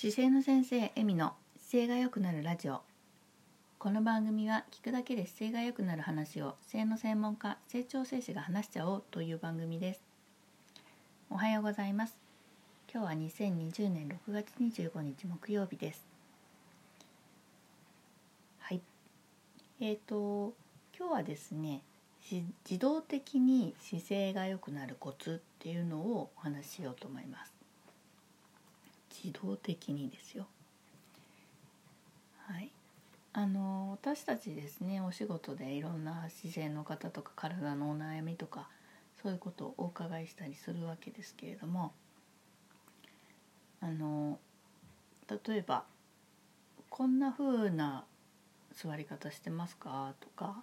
姿勢の先生エミの姿勢が良くなるラジオ。この番組は聞くだけで姿勢が良くなる話を姿勢の専門家成長生士が話しちゃおうという番組です。おはようございます。今日は2020年6月25日木曜日です。はい。えーと今日はですね自動的に姿勢が良くなるコツっていうのをお話ししようと思います。自動的にですよ。はい、あの私たちですねお仕事でいろんな姿勢の方とか体のお悩みとかそういうことをお伺いしたりするわけですけれどもあの例えば「こんな風な座り方してますか?」とか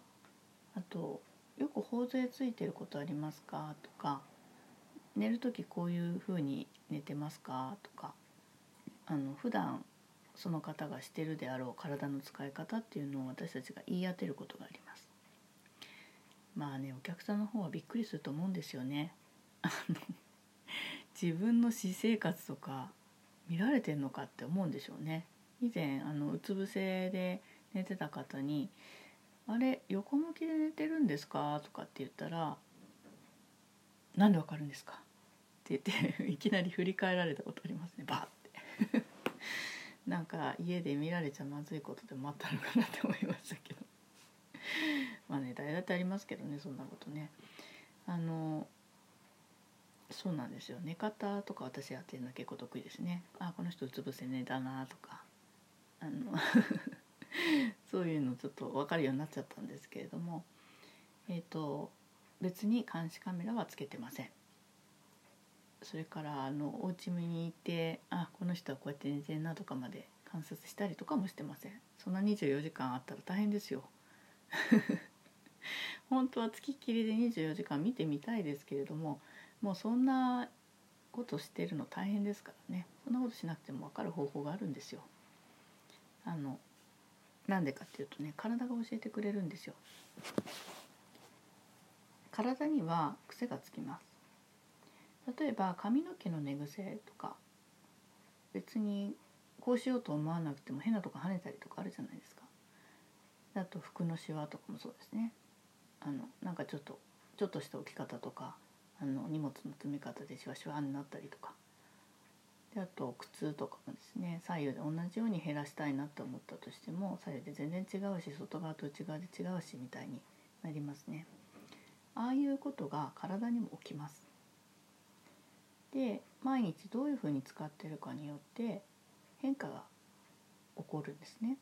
あと「よく頬杖ついてることありますか?」とか「寝る時こういう風に寝てますか?」とかあの普段その方がしてるであろう体の使い方っていうのを私たちが言い当てることがあります。まあねお客さんの方はびっくりすると思うんですよね。あの自分の私生活とか見られてんのかって思うんでしょうね。以前あのうつ伏せで寝てた方に「あれ横向きで寝てるんですか?」とかって言ったら「なんでわかるんですか?」って言って いきなり振り返られたことありますねバッなんか家で見られちゃまずいことでもあったのかなって思いましたけど。まあね誰だってありますけどねそんなことね。あのそうなんですよ。寝方とか私やってるの結構得意ですね。あこの人うつ伏せ寝だなとか。あの そういうのちょっと分かるようになっちゃったんですけれども。えっ、ー、と別に監視カメラはつけてません。それからあのお家見に行ってあこの人はこうやって寝てるなとかまで観察したりとかもしてません。そんな24時間あったら大変ですよ。本当はつきっきりで24時間見てみたいですけれどももうそんなことしてるの大変ですからね。そんなことしなくても分かる方法があるんですよ。あのなんでかっていうとね体が教えてくれるんですよ。体には癖がつきます。例えば髪の毛の寝癖とか別にこうしようと思わなくても変なとこ跳ねたりとかあるじゃないですか。あと服のシワとかもそうですね。あのなんかちょっとちょっとした置き方とかあの荷物の積み方でシワシワになったりとかであと靴とかもですね左右で同じように減らしたいなと思ったとしても左右で全然違うし外側と内側で違うしみたいになりますね。ああいうことが体にも起きます。で毎日どういうふうに使ってるかによって変化が起こるんですね。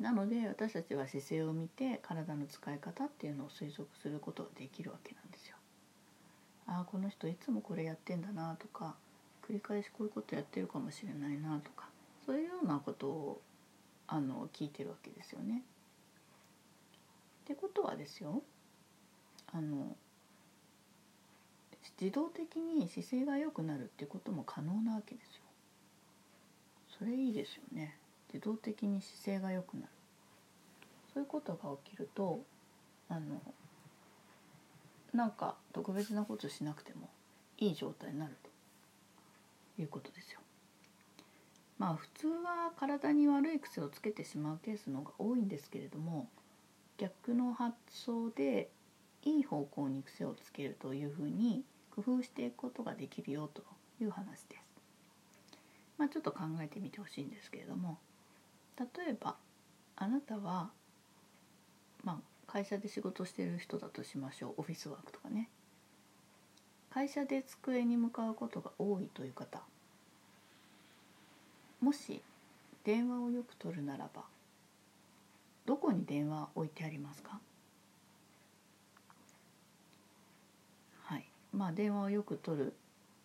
なので私たちは姿勢を見て体の使い方っていうのを推測することができるわけなんですよ。ああこの人いつもこれやってんだなとか繰り返しこういうことやってるかもしれないなとかそういうようなことをあの聞いてるわけですよね。ってことはですよあの自動的に姿勢が良くなるっていうことも可能なわけですよ。それいいですよね。自動的に姿勢が良くなる。そういうことが起きるとあのなんか特別なことしなくてもいい状態になるということですよ。まあ普通は体に悪い癖をつけてしまうケースの方が多いんですけれども逆の発想でいい方向に癖をつけるというふうに工夫していくことができるよという話です。まあ、ちょっと考えてみてほしいんですけれども例えばあなたは、まあ、会社で仕事してる人だとしましょう。オフィスワークとかね。会社で机に向かうことが多いという方。もし電話をよく取るならばどこに電話置いてありますか？まあ、電話をよく取る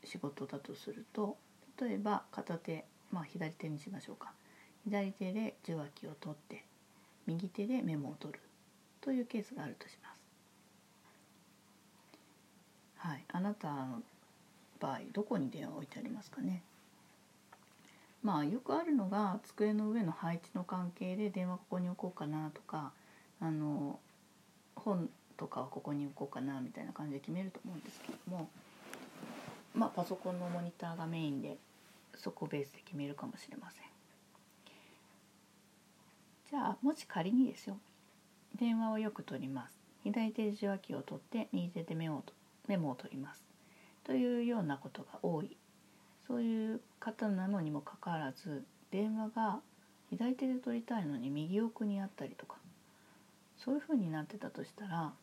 仕事だとすると例えば片手、まあ、左手にしましょうか。左手で受話器を取って右手でメモを取るというケースがあるとします。はい、あなたの場合どこに電話を置いてありますかね？まあよくあるのが机の上の配置の関係で電話ここに置こうかなとかあの本とかはここに置こうかなみたいな感じで決めると思うんですけどもまあパソコンのモニターがメインでそこベースで決めるかもしれません。じゃあもし仮にですよ。電話をよく取ります。左手で受話器を取って右手でメモをメモを取ります。というようなことが多い。そういう方なのにもかかわらず電話が左手で取りたいのに右奥にあったりとか。そういうふうになってたとしたら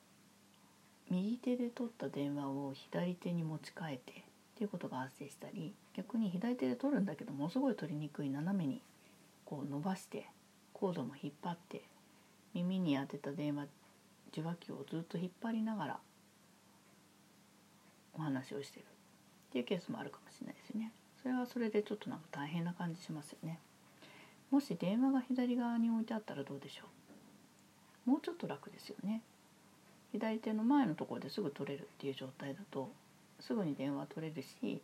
右手で取った電話を左手に持ち替えてっていうことが発生したり逆に左手で取るんだけどものすごい取りにくい斜めにこう伸ばしてコードも引っ張って耳に当てた電話受話器をずっと引っ張りながらお話をしてるっていうケースもあるかもしれないですよね。それはそれでちょっとなんか大変な感じしますよね。もし電話が左側に置いてあったらどうでしょうもうちょっと楽ですよね。左手の前のところですぐ取れるっていう状態だとすぐに電話取れるし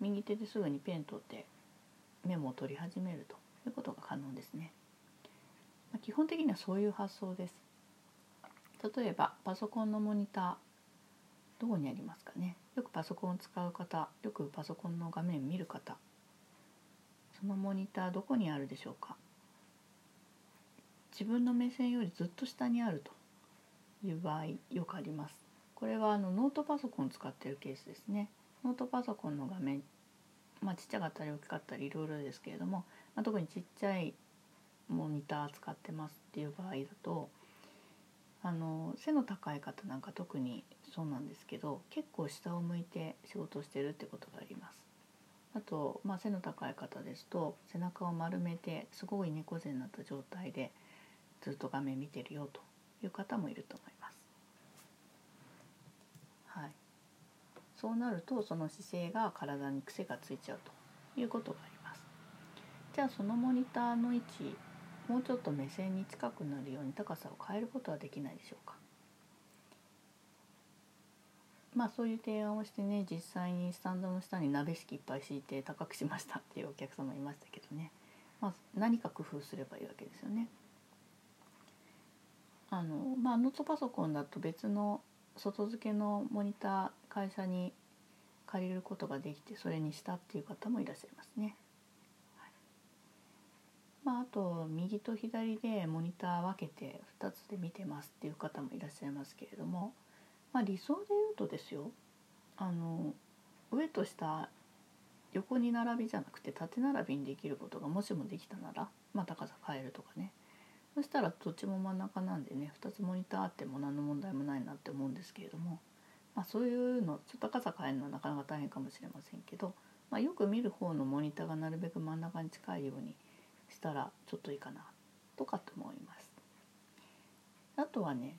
右手ですぐにペン取ってメモを取り始めるということが可能ですね。まあ、基本的にはそういう発想です。例えばパソコンのモニターどこにありますかねよくパソコンを使う方よくパソコンの画面見る方そのモニターどこにあるでしょうか自分の目線よりずっと下にあるという場合よくあります。これはあのノートパソコンを使っているケースですね。ノートパソコンの画面まあちっちゃかったり大きかったりいろいろですけれども、まあ、特にちっちゃいモニター使ってますっていう場合だとあの背の高い方なんか特にそうなんですけど結構下を向いて仕事をしてるってことがあります。あと、まあ、背の高い方ですと背中を丸めてすごい猫背になった状態でずっと画面見てるよと。いう方もいると思います。はい、そうなるとその姿勢が体に癖がついちゃうということがあります。じゃあそのモニターの位置もうちょっと目線に近くなるように高さを変えることはできないでしょうかまあそういう提案をしてね実際にスタンドの下に鍋敷きいっぱい敷いて高くしましたっていうお客様いましたけどね、まあ、何か工夫すればいいわけですよね。あのまあノートパソコンだと別の外付けのモニター会社に借りることができてそれにしたっていう方もいらっしゃいますね。まあ、あと右と左でモニター分けて2つで見てますっていう方もいらっしゃいますけれども、まあ、理想で言うとですよあの上と下横に並びじゃなくて縦並びにできることがもしもできたなら、まあ、高さ変えるとかねそしたらどっちも真ん中なんでね2つモニターあっても何の問題もないなって思うんですけれども、まあ、そういうのちょっと高さ変えるのはなかなか大変かもしれませんけど、まあ、よく見る方のモニターがなるべく真ん中に近いようにしたらちょっといいかなとかと思います。あとはね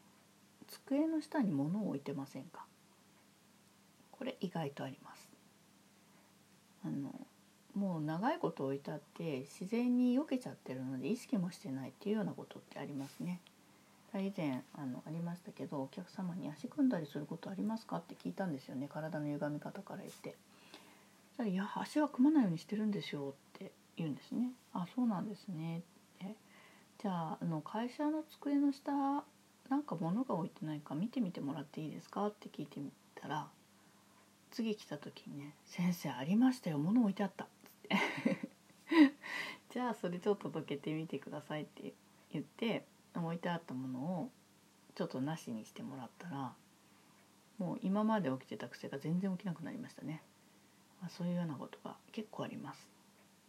机の下に物を置いてませんか？これ意外とあります。あのもう長いこと置いてあって自然に避けちゃってるので意識もしてないっていうようなことってありますね。以前あのありましたけどお客様に足組んだりすることありますかって聞いたんですよね体の歪み方から言って。いや足は組まないようにしてるんですよって言うんですね。あそうなんですねってじゃああの会社の机の下なんか物が置いてないか見てみてもらっていいですかって聞いてみたら次来た時にね「先生ありましたよ物置いてあった」じゃあそれちょっとどけてみてくださいって言って置いてあったものをちょっとなしにしてもらったらもう今まで起きてた癖が全然起きなくなりましたね、まあ、そういうようなことが結構あります。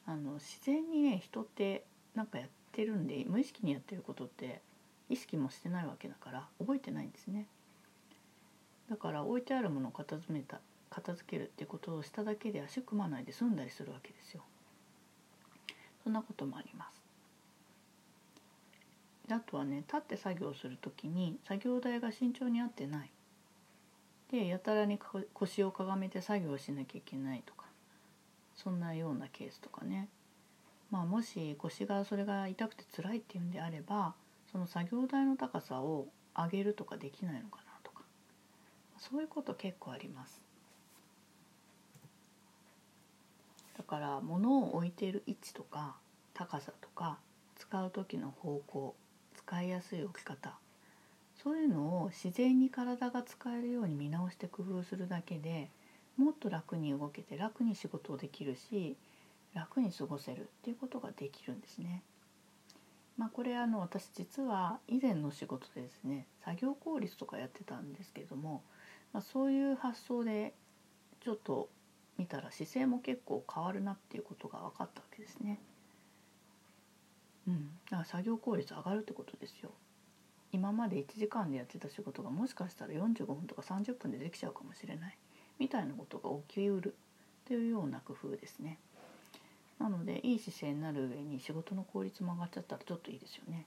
あの自然にね人ってなんかやってるんで無意識にやってることって意識もしてないわけだから覚えてないんですね。だから置いてあるものを片付めた片付けるってことをしただけで足組まないで済んだりするわけですよ。そんなこともあります。あとはね立って作業する時に作業台が慎重に合ってない。でやたらに腰をかがめて作業しなきゃいけないとかそんなようなケースとかね、まあ、もし腰がそれが痛くて辛いっていうんであればその作業台の高さを上げるとかできないのかなとか。そういうこと結構あります。だから物を置いている位置とか高さとか使う時の方向使いやすい置き方そういうのを自然に体が使えるように見直して工夫するだけでもっと楽に動けて楽に仕事をできるし楽に過ごせるっていうことができるんですね。まあ、これあの私実は以前の仕事でですね作業効率とかやってたんですけども、まあ、そういう発想でちょっと見たら姿勢も結構変わるなっていうことが分かったわけですね。うん、だから作業効率上がるってことですよ。今まで1時間でやってた仕事がもしかしたら45分とか30分でできちゃうかもしれないみたいなことが起きうるというような工夫ですね。なのでいい姿勢になる上に仕事の効率も上がっちゃったらちょっといいですよね。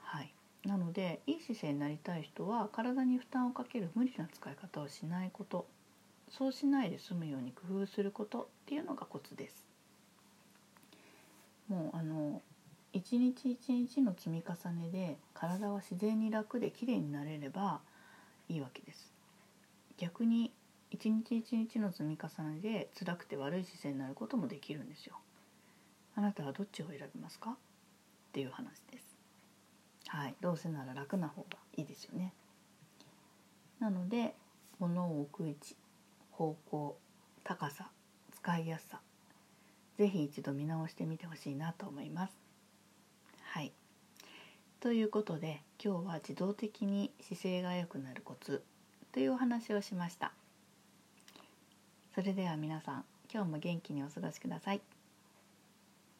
はい、なのでいい姿勢になりたい人は体に負担をかける無理な使い方をしないことそうしないで済むように工夫することっていうのがコツです。もうあの一日一日の積み重ねで体は自然に楽で綺麗になれればいいわけです。逆に一日一日の積み重ねで辛くて悪い姿勢になることもできるんですよ。あなたはどっちを選びますか？っていう話です。はい、どうせなら楽な方がいいですよね。なので物を置く位置方向高さ使いやすさ是非一度見直してみてほしいなと思います。はい。ということで今日は自動的に姿勢が良くなるコツというお話をしました。それでは皆さん今日も元気にお過ごしください。